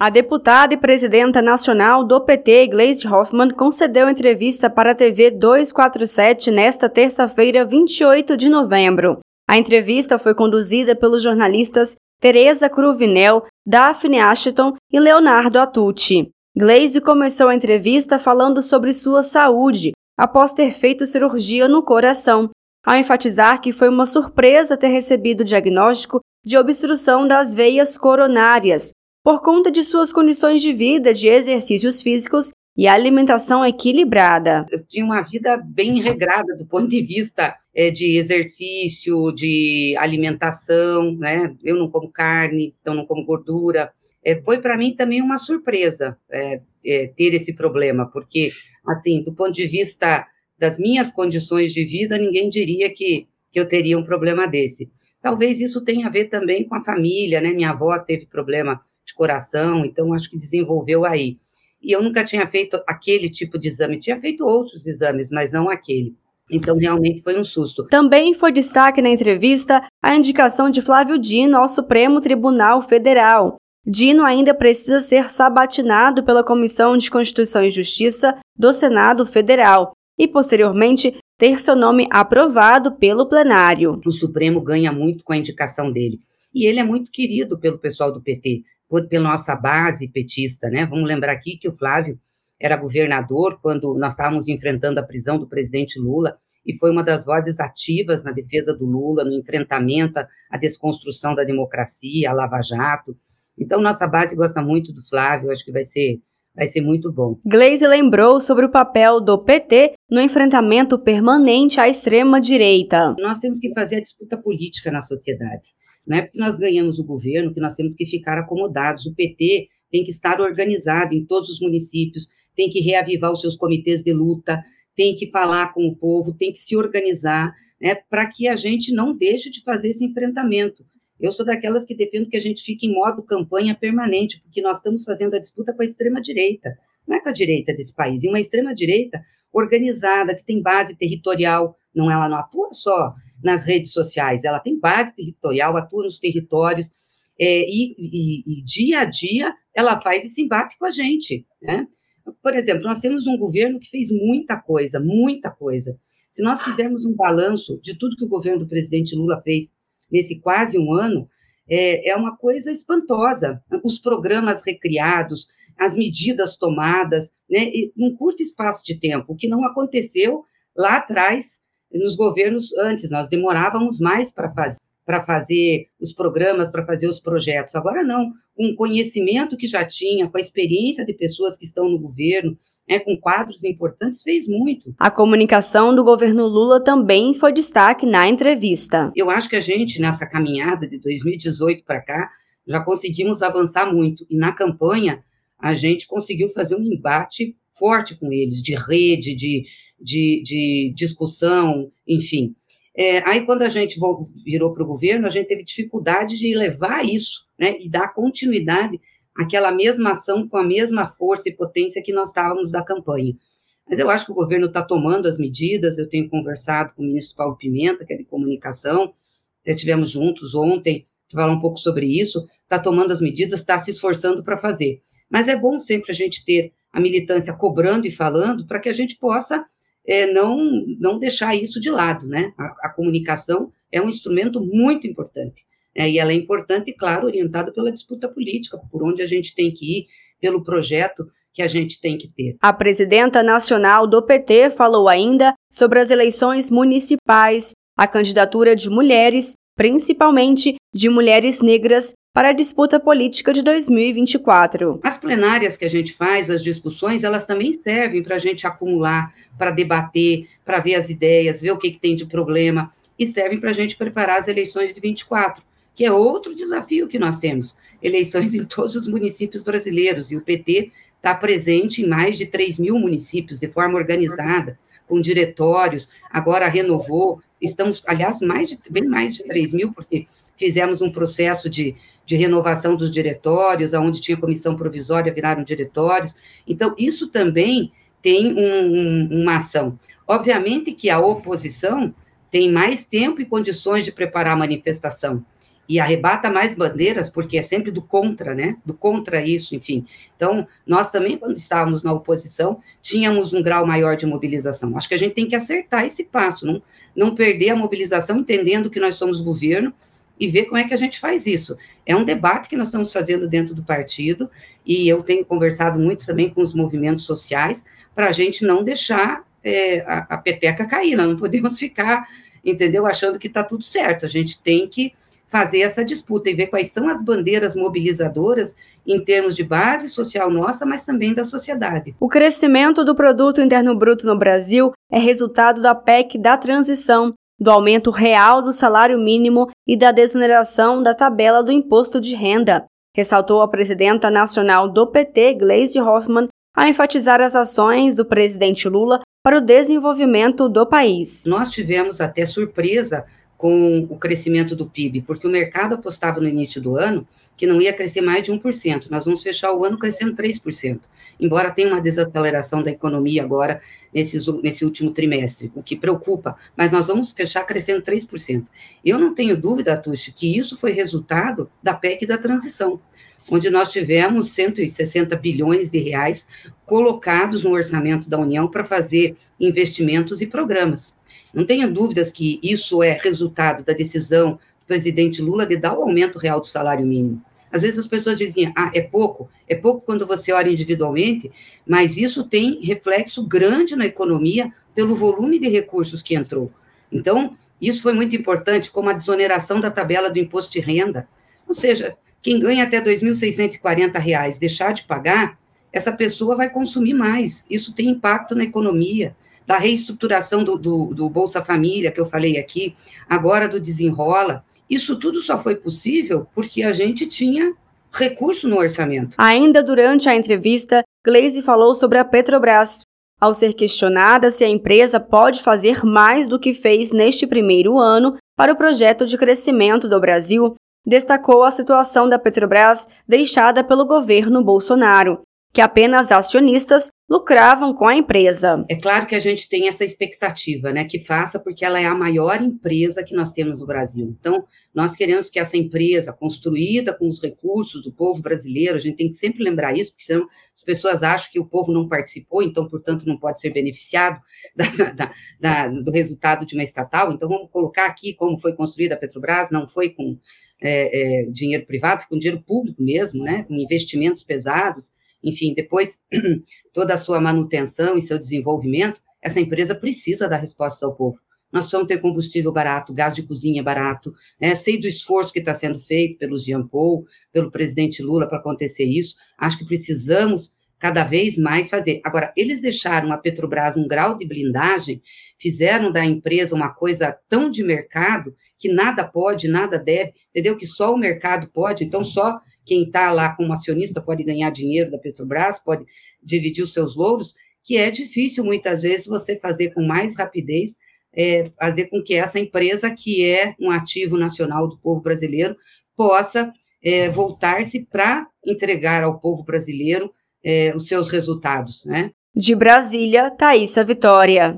A deputada e presidenta nacional do PT, Gleisi Hoffmann, concedeu entrevista para a TV 247 nesta terça-feira, 28 de novembro. A entrevista foi conduzida pelos jornalistas Tereza Cruvinel, Daphne Ashton e Leonardo Atucci. Gleisi começou a entrevista falando sobre sua saúde, após ter feito cirurgia no coração, ao enfatizar que foi uma surpresa ter recebido o diagnóstico de obstrução das veias coronárias, por conta de suas condições de vida, de exercícios físicos e alimentação equilibrada. Eu tinha uma vida bem regrada do ponto de vista é, de exercício, de alimentação, né? Eu não como carne, então não como gordura. É, foi para mim também uma surpresa é, é, ter esse problema, porque, assim, do ponto de vista das minhas condições de vida, ninguém diria que, que eu teria um problema desse. Talvez isso tenha a ver também com a família, né? Minha avó teve problema de coração, então acho que desenvolveu aí. E eu nunca tinha feito aquele tipo de exame, tinha feito outros exames, mas não aquele. Então, realmente foi um susto. Também foi destaque na entrevista a indicação de Flávio Dino ao Supremo Tribunal Federal. Dino ainda precisa ser sabatinado pela Comissão de Constituição e Justiça do Senado Federal e, posteriormente, ter seu nome aprovado pelo plenário. O Supremo ganha muito com a indicação dele. E ele é muito querido pelo pessoal do PT por, pela nossa base petista, né? Vamos lembrar aqui que o Flávio era governador quando nós estávamos enfrentando a prisão do presidente Lula e foi uma das vozes ativas na defesa do Lula, no enfrentamento à desconstrução da democracia, à Lava Jato. Então, nossa base gosta muito do Flávio, acho que vai ser, vai ser muito bom. Gleisi lembrou sobre o papel do PT no enfrentamento permanente à extrema-direita. Nós temos que fazer a disputa política na sociedade não é porque nós ganhamos o governo que nós temos que ficar acomodados. O PT tem que estar organizado em todos os municípios, tem que reavivar os seus comitês de luta, tem que falar com o povo, tem que se organizar, né, para que a gente não deixe de fazer esse enfrentamento. Eu sou daquelas que defendo que a gente fique em modo campanha permanente, porque nós estamos fazendo a disputa com a extrema-direita, não é com a direita desse país, e uma extrema-direita organizada, que tem base territorial, não ela não atua só nas redes sociais, ela tem base territorial, atua nos territórios, é, e, e, e, dia a dia ela faz esse embate com a gente. Né? Por exemplo, nós temos um governo que fez muita coisa, muita coisa. Se nós fizermos um balanço de tudo que o governo do presidente Lula fez nesse quase um ano, é, é uma coisa espantosa. Os programas recriados, as medidas tomadas, né, num curto espaço de tempo, o que não aconteceu lá atrás nos governos antes, nós demorávamos mais para fazer para fazer os programas, para fazer os projetos. Agora não, com o conhecimento que já tinha, com a experiência de pessoas que estão no governo, né, com quadros importantes, fez muito. A comunicação do governo Lula também foi destaque na entrevista. Eu acho que a gente, nessa caminhada de 2018 para cá, já conseguimos avançar muito. E na campanha, a gente conseguiu fazer um embate forte com eles, de rede, de, de, de discussão, enfim. É, aí, quando a gente virou para o governo, a gente teve dificuldade de levar isso, né, e dar continuidade àquela mesma ação com a mesma força e potência que nós estávamos da campanha. Mas eu acho que o governo está tomando as medidas, eu tenho conversado com o ministro Paulo Pimenta, que é de comunicação, até tivemos juntos ontem, falar um pouco sobre isso, está tomando as medidas, está se esforçando para fazer. Mas é bom sempre a gente ter a militância cobrando e falando para que a gente possa é, não, não deixar isso de lado, né? A, a comunicação é um instrumento muito importante. Né? E ela é importante, claro, orientada pela disputa política, por onde a gente tem que ir, pelo projeto que a gente tem que ter. A presidenta nacional do PT falou ainda sobre as eleições municipais, a candidatura de mulheres, principalmente de mulheres negras, para a disputa política de 2024. As plenárias que a gente faz, as discussões, elas também servem para a gente acumular, para debater, para ver as ideias, ver o que, que tem de problema, e servem para a gente preparar as eleições de 24, que é outro desafio que nós temos. Eleições em todos os municípios brasileiros, e o PT está presente em mais de 3 mil municípios, de forma organizada, com diretórios, agora renovou, estamos, aliás, mais de, bem mais de 3 mil, porque fizemos um processo de, de renovação dos diretórios, onde tinha comissão provisória, viraram diretórios. Então, isso também tem um, um, uma ação. Obviamente que a oposição tem mais tempo e condições de preparar a manifestação. e arrebata mais bandeiras, porque é sempre do contra, né? Do contra isso, enfim. Então, nós também, quando estávamos na oposição, tínhamos um grau maior de mobilização. Acho que a gente tem que acertar esse passo, não, não perder a mobilização, entendendo que nós somos governo e ver como é que a gente faz isso. É um debate que nós estamos fazendo dentro do partido, e eu tenho conversado muito também com os movimentos sociais, para a gente não deixar é, a, a peteca cair, nós não podemos ficar, entendeu, achando que está tudo certo. A gente tem que fazer essa disputa e ver quais são as bandeiras mobilizadoras em termos de base social nossa, mas também da sociedade. O crescimento do produto interno bruto no Brasil é resultado da PEC da transição, do aumento real do salário mínimo e da desoneração da tabela do imposto de renda, ressaltou a presidenta nacional do PT, Gleisi Hoffmann, ao enfatizar as ações do presidente Lula para o desenvolvimento do país. Nós tivemos até surpresa com o crescimento do PIB, porque o mercado apostava no início do ano que não ia crescer mais de 1%. Nós vamos fechar o ano crescendo 3%, embora tenha uma desaceleração da economia agora nesse, último trimestre, o que preocupa, mas nós vamos fechar crescendo 3%. Eu não tenho dúvida, Tuxi, que isso foi resultado da PEC da transição, onde nós tivemos 160 bilhões de reais colocados no orçamento da União para fazer investimentos e programas. Não tenha dúvidas que isso é resultado da decisão do presidente Lula de dar o aumento real do salário mínimo. Às vezes as pessoas dizem, ah, é pouco, é pouco quando você olha individualmente, mas isso tem reflexo grande na economia pelo volume de recursos que entrou. Então, isso foi muito importante, como a desoneração da tabela do imposto de renda. Ou seja, quem ganha até R$ 2.640 deixar de pagar, essa pessoa vai consumir mais. Isso tem impacto na economia da reestruturação do, do, do Bolsa Família, que eu falei aqui, agora do Desenrola. Isso tudo só foi possível porque a gente tinha recurso no orçamento. Ainda durante a entrevista, Gleisi falou sobre a Petrobras. Ao ser questionada se a empresa pode fazer mais do que fez neste primeiro ano para o projeto de crescimento do Brasil, destacou a situação da Petrobras deixada pelo governo Bolsonaro que apenas acionistas lucravam com a empresa. É claro que a gente tem essa expectativa, né, que faça porque ela é a maior empresa que nós temos no Brasil. Então, nós queremos que essa empresa, construída com os recursos do povo brasileiro, a gente tem que sempre lembrar isso, porque senão as pessoas acham que o povo não participou, então, portanto, não pode ser beneficiado da, da, da, do resultado de uma estatal. Então, vamos colocar aqui como foi construída a Petrobras, não foi com é, é, dinheiro privado, foi com dinheiro público mesmo, né, com investimentos pesados enfim, depois toda a sua manutenção e seu desenvolvimento, essa empresa precisa dar respostas ao povo. Nós precisamos ter combustível barato, gás de cozinha barato, né? sei do esforço que está sendo feito pelo Jean Paul, pelo presidente Lula para acontecer isso. Acho que precisamos cada vez mais fazer. Agora, eles deixaram a Petrobras um grau de blindagem, fizeram da empresa uma coisa tão de mercado que nada pode, nada deve, entendeu? Que só o mercado pode, então só quem está lá como acionista pode ganhar dinheiro da Petrobras, pode dividir os seus louros, que é difícil muitas vezes você fazer com mais rapidez, é, fazer com que essa empresa, que é um ativo nacional do povo brasileiro, possa é, voltar-se para entregar ao povo brasileiro é, os seus resultados, né? De Brasília, Thaisa Vitória.